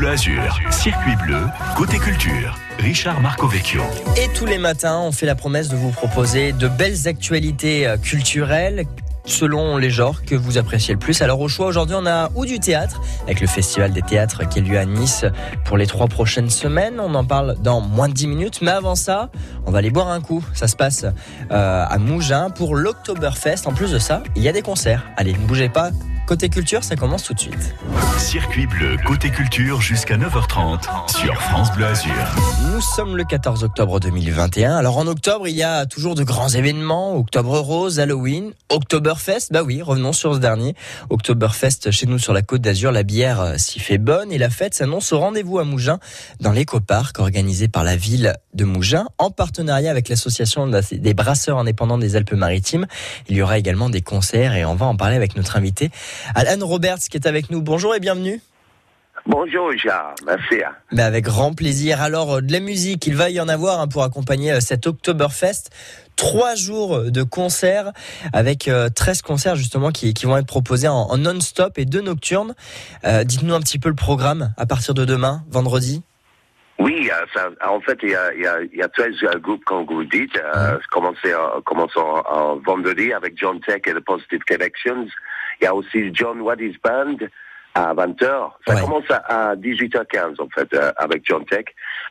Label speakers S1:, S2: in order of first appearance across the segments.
S1: Bleu circuit bleu, côté culture. Richard Marcovecchio.
S2: Et tous les matins, on fait la promesse de vous proposer de belles actualités euh, culturelles selon les genres que vous appréciez le plus. Alors au choix aujourd'hui on a ou du théâtre avec le festival des théâtres qui a lieu à Nice pour les trois prochaines semaines. On en parle dans moins de 10 minutes. Mais avant ça, on va aller boire un coup. Ça se passe euh, à Mougins pour l'Octoberfest. En plus de ça, il y a des concerts. Allez, ne bougez pas. Côté culture, ça commence tout de suite.
S1: Circuit bleu, côté culture jusqu'à 9h30 sur France Bleu Azur.
S2: Nous sommes le 14 octobre 2021. Alors en octobre, il y a toujours de grands événements. Octobre Rose, Halloween, Oktoberfest. Bah oui, revenons sur ce dernier. Oktoberfest chez nous sur la côte d'Azur. La bière euh, s'y fait bonne et la fête s'annonce au rendez-vous à Mougins dans l'éco-parc organisé par la ville de Mougins en partenariat avec l'association des brasseurs indépendants des Alpes-Maritimes. Il y aura également des concerts et on va en parler avec notre invité Alan Roberts qui est avec nous. Bonjour et bienvenue.
S3: Bonjour Richard, merci.
S2: Mais avec grand plaisir. Alors euh, de la musique, il va y en avoir hein, pour accompagner euh, cet Oktoberfest. Trois jours de concerts avec 13 euh, concerts justement qui, vont être proposés en, non-stop et deux nocturnes. Dites-nous un petit peu le programme à partir de demain, vendredi.
S3: Oui, en fait, il y a, 13 groupes, comme vous dites, euh, commençons, en, vendredi avec John Tech et The Positive Connections. Il y a aussi John Waddy's Band à 20h. Ça commence à, 18h15 en fait euh, avec John Tech.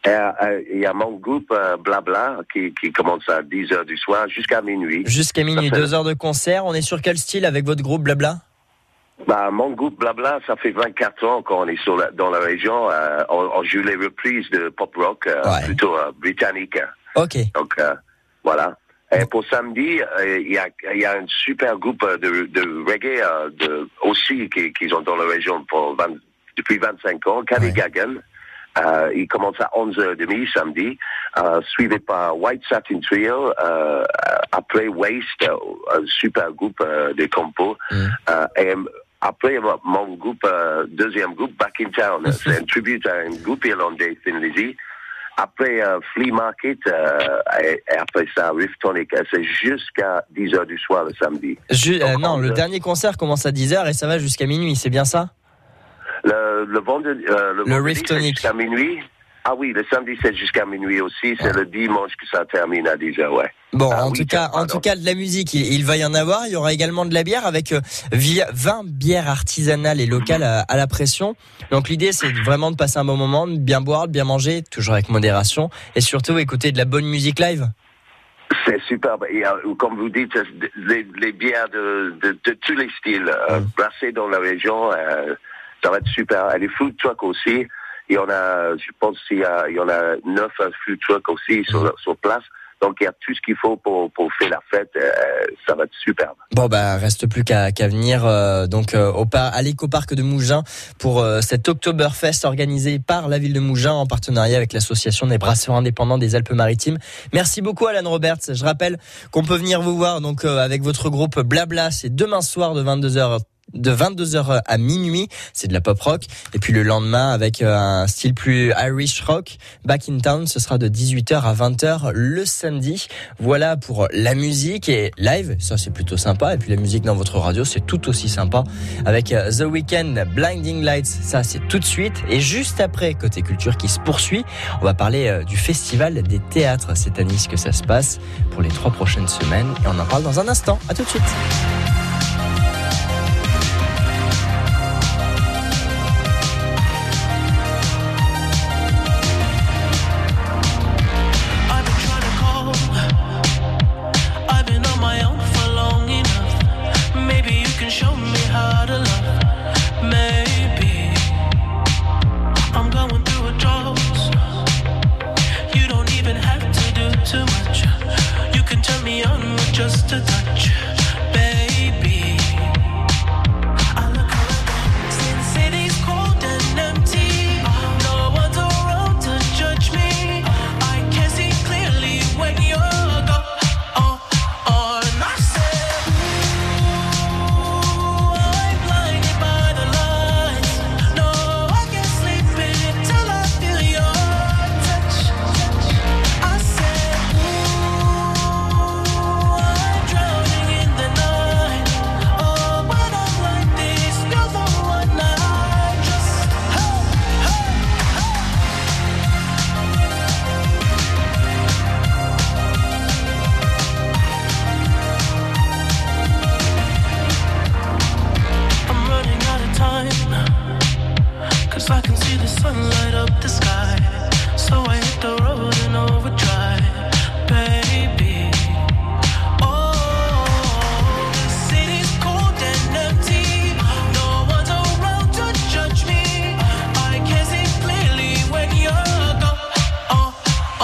S3: Et, euh, il y a mon groupe euh, Blabla qui, qui, commence à 10h du soir jusqu'à minuit.
S2: Jusqu'à minuit, deux heures de concert. On est sur quel style avec votre groupe Blabla?
S3: Bah, mon groupe Blabla, ça fait 24 ans qu'on est sur dans la région. on, joue les reprises de pop rock plutôt britannique.
S2: Ok.
S3: Donc voilà. Et pour samedi, euh, il y, a, y, a, un super groupe de, de reggae euh, de, aussi qui, qui sont dans la région pour depuis 25 ans, Caddy Gagan. Euh, il commence à 11h30 samedi, euh, suivi par White Satin Trio, euh, après Waste, un super groupe de compos. Mm. et après, mon groupe, deuxième groupe, Back in Town, c'est un tribute à un groupe irlandais, Thin Lizzy après euh, Flea Market, euh, et, après ça, Riff Tonic. C'est jusqu'à 10h du soir le samedi.
S2: Euh, non, le dernier concert commence à 10h et ça va jusqu'à minuit, c'est bien ça?
S3: Le, le vendredi, le,
S2: le Riff Tonic.
S3: jusqu'à minuit. Ah oui, le samedi c'est jusqu'à minuit aussi. C'est le dimanche que ça termine à 10h, ouais.
S2: Bon, ah en tout cas, en tout cas, de la musique, il, va y en avoir. Il y aura également de la bière avec 20 bières artisanales et locales à, la pression. Donc l'idée, c'est vraiment de passer un bon moment, de bien boire, de bien manger, toujours avec modération, et surtout écouter de la bonne musique live.
S3: C'est superbe. Et, comme vous dites, les, bières de, tous les styles, euh, mm. dans la région, euh, ça va être super. Et les food trucks aussi. Il y en a, je pense qu'il y, y en a neuf food trucks aussi sur, mm. sur place. Donc il y a tout ce qu'il faut pour, pour faire la fête. Euh, ça va être superbe.
S2: Bon bah reste plus qu'à qu'à venir euh, donc euh, au par, à l'éco-parc de Mougins pour cet Oktoberfest organisé par la ville de Mougins en partenariat avec l'association des brasseurs indépendants des Alpes-Maritimes. Merci beaucoup Alan Roberts. Je rappelle qu'on peut venir vous voir donc avec votre groupe Blabla, c'est demain soir de 22h de 22h à minuit, c'est de la pop rock. Et puis le lendemain, avec euh, un style plus Irish rock, Back in Town, ce sera de 18h à 20h le samedi. Voilà pour la musique et live, ça c'est plutôt sympa. Et puis la musique dans votre radio, c'est tout aussi sympa. Avec euh, The Weeknd, Blinding Lights, ça c'est tout de suite. Et juste après, côté culture qui se poursuit, on va parler euh, du festival des théâtres. C'est à Nice que ça se passe pour les trois prochaines semaines. Et on en parle dans un instant. À tout de suite.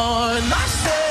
S4: on. I said.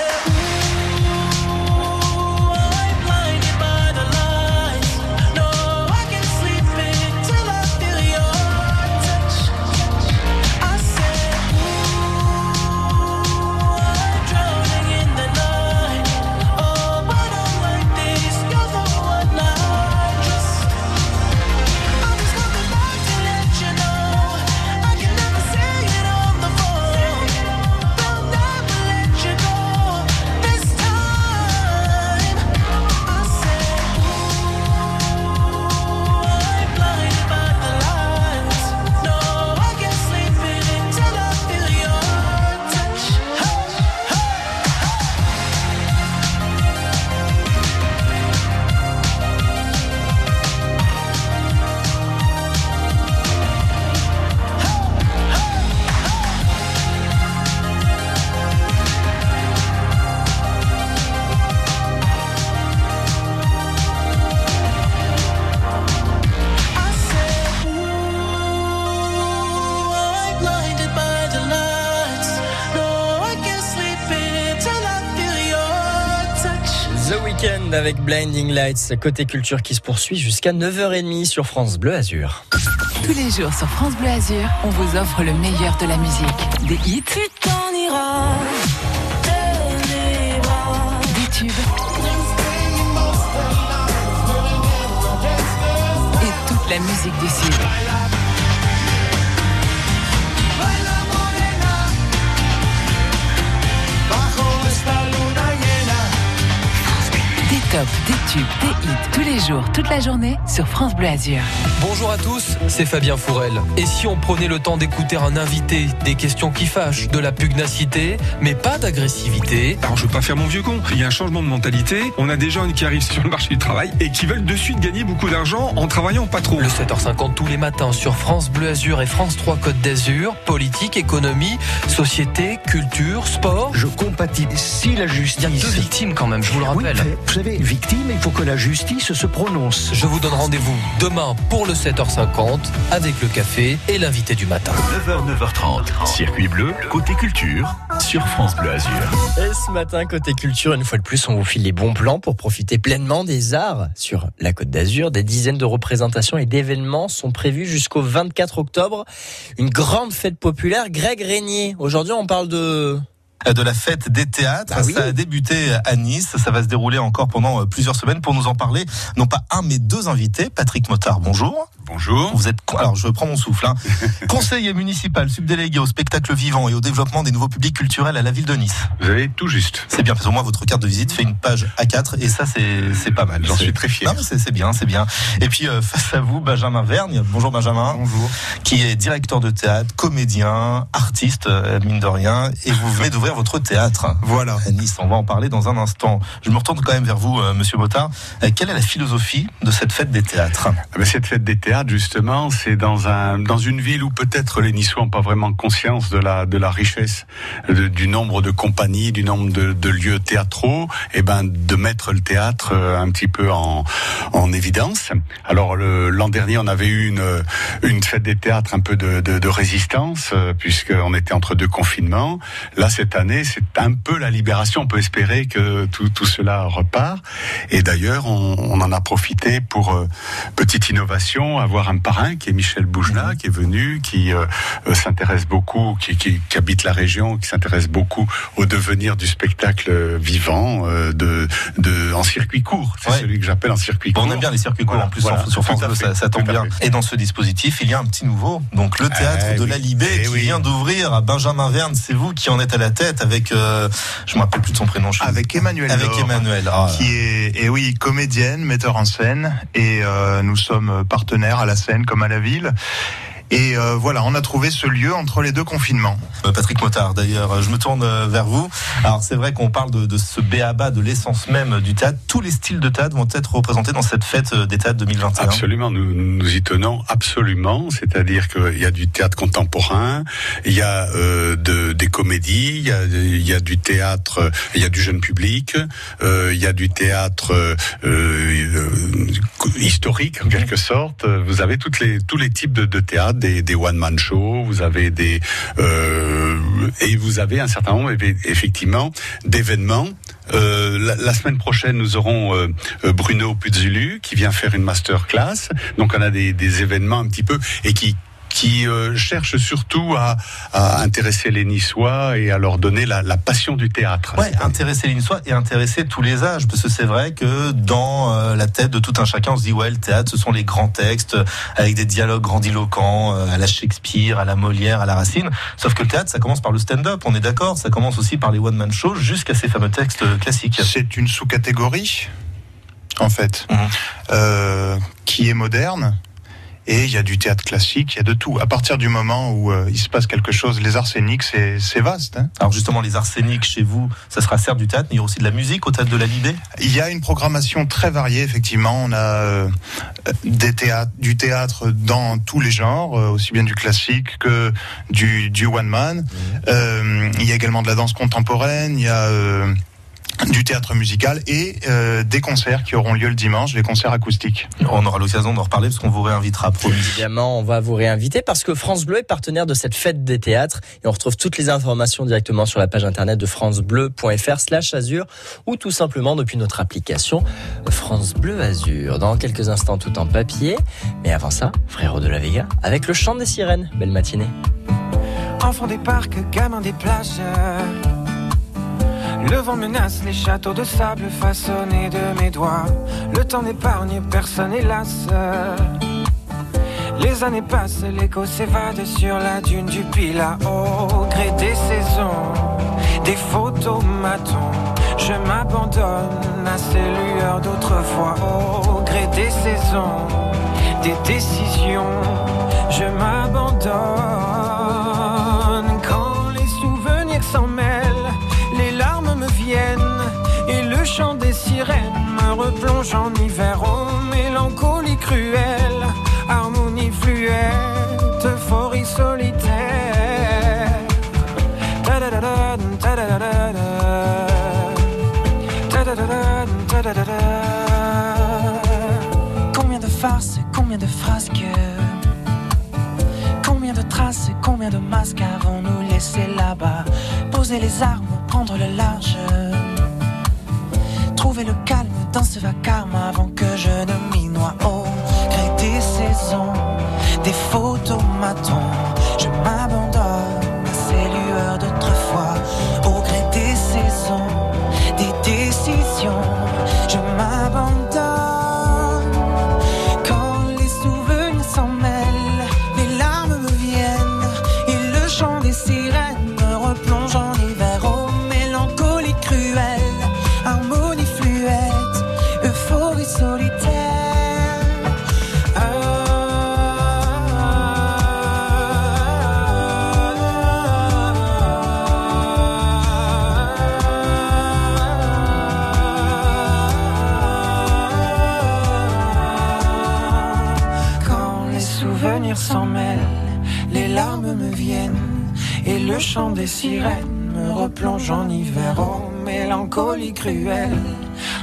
S2: Avec Blinding Lights, côté culture qui se poursuit jusqu'à 9h30 sur France Bleu Azur.
S4: Tous les jours sur France Bleu Azur, on vous offre le meilleur de la musique. Des hits, des tubes et toute la musique du Sud. Des tubes, des hits, tous les jours, toute la journée sur France Bleu Azur.
S5: Bonjour à tous, c'est Fabien Fourel. Et si on prenait le temps d'écouter un invité, des questions qui fâchent, de la pugnacité, mais pas d'agressivité?
S6: Alors je veux pas faire mon vieux con, il y a un changement de mentalité, on a des jeunes qui arrivent sur le marché du travail et qui veulent de suite gagner beaucoup d'argent en travaillant pas trop.
S5: Le 7h50 tous les matins sur France Bleu Azur et France 3 Côte d'Azur, politique, économie, société, culture, sport.
S7: Je compatis si la justice...
S5: Il y a deux victimes quand même, je vous le rappelle.
S7: vous savez, victime, il faut que la justice se prononce.
S5: Je vous donne rendez-vous demain pour le 7h50 avec le café et l'invité du matin.
S1: 9h, 9h30, circuit bleu, côté culture, sur France Bleu Azur.
S2: Et ce matin, côté culture, une fois de plus, on vous file les bons plans pour profiter pleinement des arts sur la Côte d'Azur. Des dizaines de représentations et d'événements sont prévus jusqu'au 24 octobre. Une grande fête populaire. Greg Régnier, aujourd'hui on parle de
S8: de la fête des théâtres. Ah ça a débuté à Nice. Ça va se dérouler encore pendant euh, plusieurs semaines. Pour nous en parler, non pas un, mais deux invités. Patrick Motard, bonjour.
S6: Bonjour.
S8: Vous êtes, alors je prends mon souffle, hein. conseiller municipal subdélégué au spectacle vivant et au développement des nouveaux publics culturels à la ville de Nice.
S6: Vous avez tout juste.
S8: C'est bien, parce que moi, votre carte de visite fait une page A4 et ça, c'est pas mal.
S6: J'en suis très fier.
S8: C'est bien, c'est bien. Et puis, euh, face à vous, Benjamin Vergne. Bonjour Benjamin.
S6: Bonjour.
S8: Qui est directeur de théâtre, comédien, artiste, euh, mine de rien. Et vous venez d'ouvrir votre théâtre.
S6: Voilà.
S8: À Nice, on va en parler dans un instant. Je me retourne quand même vers vous, euh, monsieur Bottard. quelle est la philosophie de cette fête des théâtres?
S6: Ah ben, Cette fête des théâtres, justement, c'est dans un dans une ville où peut-être les Niçois n'ont pas vraiment conscience de la de la richesse du nombre de compagnies, du nombre de, de lieux théâtraux, et ben de mettre le théâtre euh, un petit peu en en évidence. Alors l'an dernier, on avait eu une une fête des théâtres un peu de, de, de résistance euh, puisqu'on était entre deux confinements. Là cette année, c'est un peu la libération. On peut espérer que tout tout cela repart. Et d'ailleurs, on, on en a profité pour euh, petite innovation, avoir un parrain qui est Michel Boujna, mhm. qui est venu, qui euh, euh, s'intéresse beaucoup, qui, qui, qui, habite la région, qui s'intéresse beaucoup au devenir du spectacle vivant euh, de, de, en circuit court. C'est celui que j'appelle en circuit court.
S8: On aime bien les circuits courts en plus sur France ça, ça, tombe bien. Et dans ce dispositif, il y a un petit nouveau, donc le théâtre eh de la Libé eh qui vient d'ouvrir à Benjamin Verne. C'est vous qui en êtes à la tête avec, euh, je me rappelle plus de son prénom.
S9: avec Emmanuel.
S8: Avec Emmanuel,
S9: ah. qui est, et oui, comédienne, metteur en scène, et nous sommes partenaires à la scène comme à la ville. Et euh, voilà, on a trouvé ce lieu entre les deux confinements.
S8: Euh, Patrick Motard, d'ailleurs, je me tourne euh, vers vous. Alors c'est vrai qu'on parle de, de ce béaba, de l'essence même du théâtre. Tous les styles de théâtre vont être représentés dans cette fête des théâtres 2021.
S6: Absolument, nous nous y tenons absolument. C'est-à-dire qu'il y a du théâtre contemporain, il y a euh, de, des comédies, il y a, il y a du théâtre, il y a du jeune public, euh, il y a du théâtre euh, historique en quelque sorte. Vous avez toutes les, tous les types de, de théâtre, des, one-man shows, vous avez des... et vous avez un certain nombre effectivement d'événements euh, la, la, semaine prochaine, nous aurons euh, Bruno Puzulu qui vient faire une masterclass. Donc, on a des, des événements un petit peu et qui qui euh, cherche surtout à, à, intéresser les Niçois et à leur donner la, la passion du théâtre.
S8: Ouais, intéresser les Niçois et intéresser tous les âges, parce que c'est vrai que dans euh, la tête de tout un chacun, on se dit ouais, le théâtre, ce sont les grands textes avec des dialogues grandiloquents euh, à la Shakespeare, à la Molière, à la Racine. Sauf que le théâtre, ça commence par le stand-up, on est d'accord. Ça commence aussi par les one-man shows jusqu'à ces fameux textes classiques.
S9: C'est une sous-catégorie, en fait, mmh. euh, qui est moderne et il y a du théâtre classique, il y a de tout. À partir du moment où euh, il se passe quelque chose, les arséniques, c'est vaste. Hein
S8: Alors justement, les arséniques chez vous, ça sera certes du théâtre, mais il y a aussi de la musique au théâtre de la Libé
S9: Il y a une programmation très variée, effectivement. On a euh, des théâtres, du théâtre dans tous les genres, euh, aussi bien du classique que du, du one-man. Mmh. Euh, il y a également de la danse contemporaine, il y a du théâtre musical et euh, des concerts qui auront lieu le dimanche, les concerts acoustiques.
S8: On aura l'occasion d'en reparler parce qu'on vous réinvitera. Promis.
S2: Évidemment, on va vous réinviter parce que France Bleu est partenaire de cette fête des théâtres et on retrouve toutes les informations directement sur la page internet de francebleu.fr/slash azur ou tout simplement depuis notre application France Bleu Azur. Dans quelques instants, tout en papier, mais avant ça, frérot de la Vega avec le chant des sirènes. Belle matinée.
S10: Enfants des parcs, gamins des plages. Le vent menace les châteaux de sable façonnés de mes doigts. Le temps n'épargne personne, hélas. Les années passent, l'écho s'évade sur la dune du Pila. Au gré des saisons, des photos. Je m'abandonne à ces lueurs d'autrefois. Au gré des saisons, des décisions, je m'abandonne. Chant des sirènes me replonge en hiver. Oh, mélancolie cruelle, harmonie fluette, euphorie solitaire. Combien de farces, combien de frasques Combien de traces, combien de masques avons-nous laissé là-bas? Poser les armes, prendre le large le calme dans ce vacarme avant que je ne m'y noie. Au gré des saisons, des photomatons, je m'abandonne à ces lueurs d'autrefois. Au gré des saisons, des décisions, me replonge en hiver. Oh, mélancolie cruelle,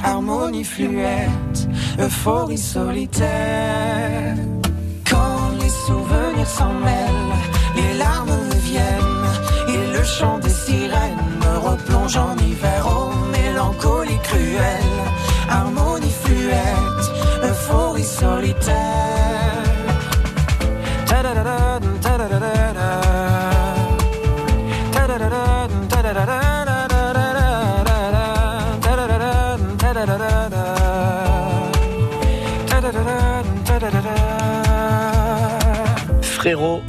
S10: harmonie fluette, euphorie solitaire. Quand les souvenirs s'en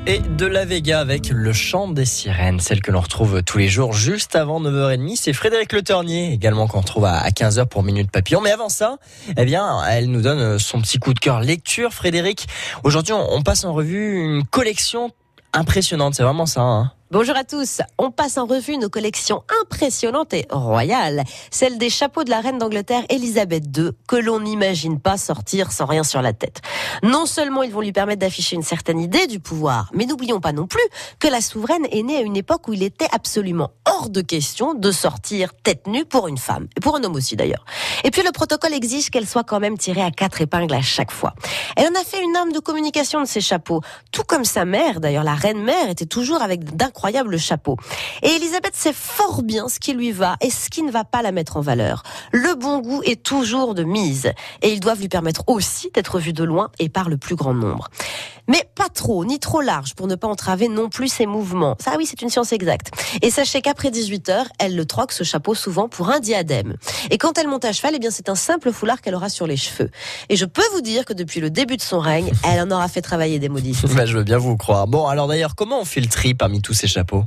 S10: et
S2: de la Vega avec le chant des sirènes, celle que l'on retrouve tous les jours juste avant 9h30. C'est Frédéric Le Ternier également qu'on retrouve à 15h pour Minute Papillon. Mais avant ça, eh bien, elle nous donne son petit coup de cœur lecture. Frédéric, aujourd'hui, on passe en revue une collection impressionnante. C'est vraiment ça. Hein
S11: Bonjour à tous. On passe en revue nos collections impressionnantes et royales. Celle des chapeaux de la reine d'Angleterre Elisabeth II, que l'on n'imagine pas sortir sans rien sur la tête. Non seulement ils vont lui permettre d'afficher une certaine idée du pouvoir, mais n'oublions pas non plus que la souveraine est née à une époque où il était absolument hors de question de sortir tête nue pour une femme. Et pour un homme aussi d'ailleurs. Et puis le protocole exige qu'elle soit quand même tirée à quatre épingles à chaque fois. Elle en a fait une arme de communication de ses chapeaux. Tout comme sa mère, d'ailleurs la reine mère était toujours avec d'incroyables incroyable chapeau. Et Elisabeth sait fort bien ce qui lui va et ce qui ne va pas la mettre en valeur. Le bon goût est toujours de mise et ils doivent lui permettre aussi d'être vue de loin et par le plus grand nombre. Mais pas trop, ni trop large pour ne pas entraver non plus ses mouvements. Ça oui, c'est une science exacte. Et sachez qu'après 18 heures, elle le troque ce chapeau souvent pour un diadème. Et quand elle monte à cheval, eh bien c'est un simple foulard qu'elle aura sur les cheveux. Et je peux vous dire que depuis le début de son règne, elle en aura fait travailler des modistes.
S2: Bah, je veux bien vous croire. Bon, alors d'ailleurs, comment on fait parmi tous ces chapeau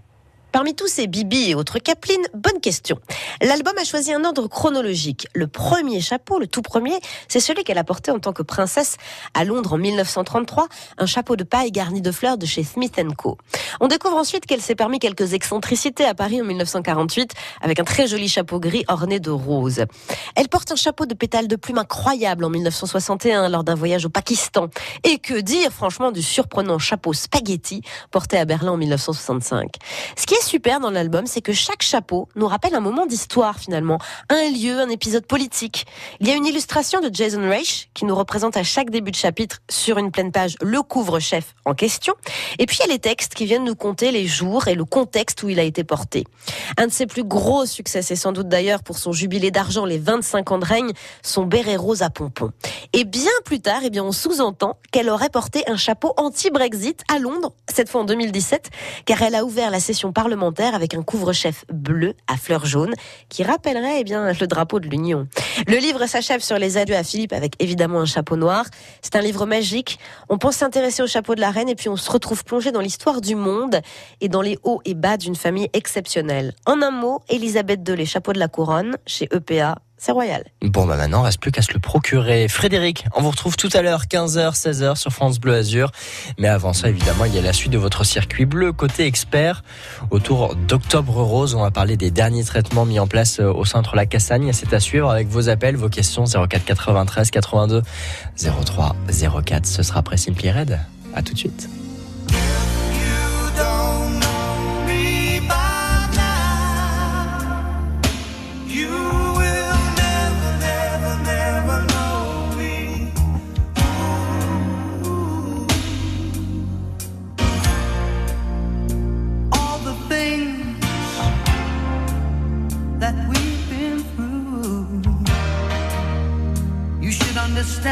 S11: Parmi tous ces Bibi et autres Caplin, bonne question. L'album a choisi un ordre chronologique. Le premier chapeau, le tout premier, c'est celui qu'elle a porté en tant que princesse à Londres en 1933, un chapeau de paille garni de fleurs de chez Smith Co. On découvre ensuite qu'elle s'est permis quelques excentricités à Paris en 1948 avec un très joli chapeau gris orné de roses. Elle porte un chapeau de pétales de plumes incroyable en 1961 lors d'un voyage au Pakistan. Et que dire franchement du surprenant chapeau spaghetti porté à Berlin en 1965. Ce qui est super dans l'album, c'est que chaque chapeau nous rappelle un moment d'histoire finalement, un lieu, un épisode politique. Il y a une illustration de Jason Reich qui nous représente à chaque début de chapitre sur une pleine page le couvre-chef en question. Et puis il y a les textes qui viennent nous conter les jours et le contexte où il a été porté. Un de ses plus gros succès, c'est sans doute d'ailleurs pour son jubilé d'argent, les 25 ans de règne, son béret rose à pompons. Et bien plus tard, eh bien, on sous-entend qu'elle aurait porté un chapeau anti-Brexit à Londres, cette fois en 2017, car elle a ouvert la session parlementaire avec un couvre-chef bleu à fleurs jaunes qui rappellerait eh le drapeau de l'Union. Le livre s'achève sur les adieux à Philippe avec évidemment un chapeau noir. C'est un livre magique. On pense s'intéresser au chapeau de la reine et puis on se retrouve plongé dans l'histoire du monde et dans les hauts et bas d'une famille exceptionnelle. En un mot, Elisabeth II, les de la couronne chez EPA c'est royal.
S2: Bon, bah maintenant, reste plus qu'à se le procurer. Frédéric, on vous retrouve tout à l'heure, 15h, 16h sur France Bleu Azur. Mais avant ça, évidemment, il y a la suite de votre circuit bleu côté expert. Autour d'Octobre Rose, on va parler des derniers traitements mis en place euh, au centre La Cassagne. C'est à suivre avec vos appels, vos questions 04 93 82 03 04. Ce sera après Simply Red. À tout de suite.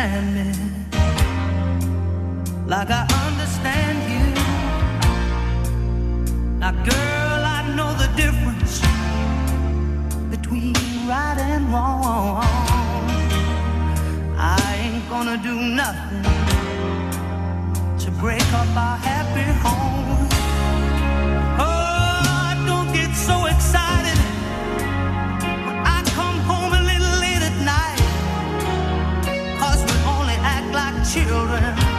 S12: Understand me around.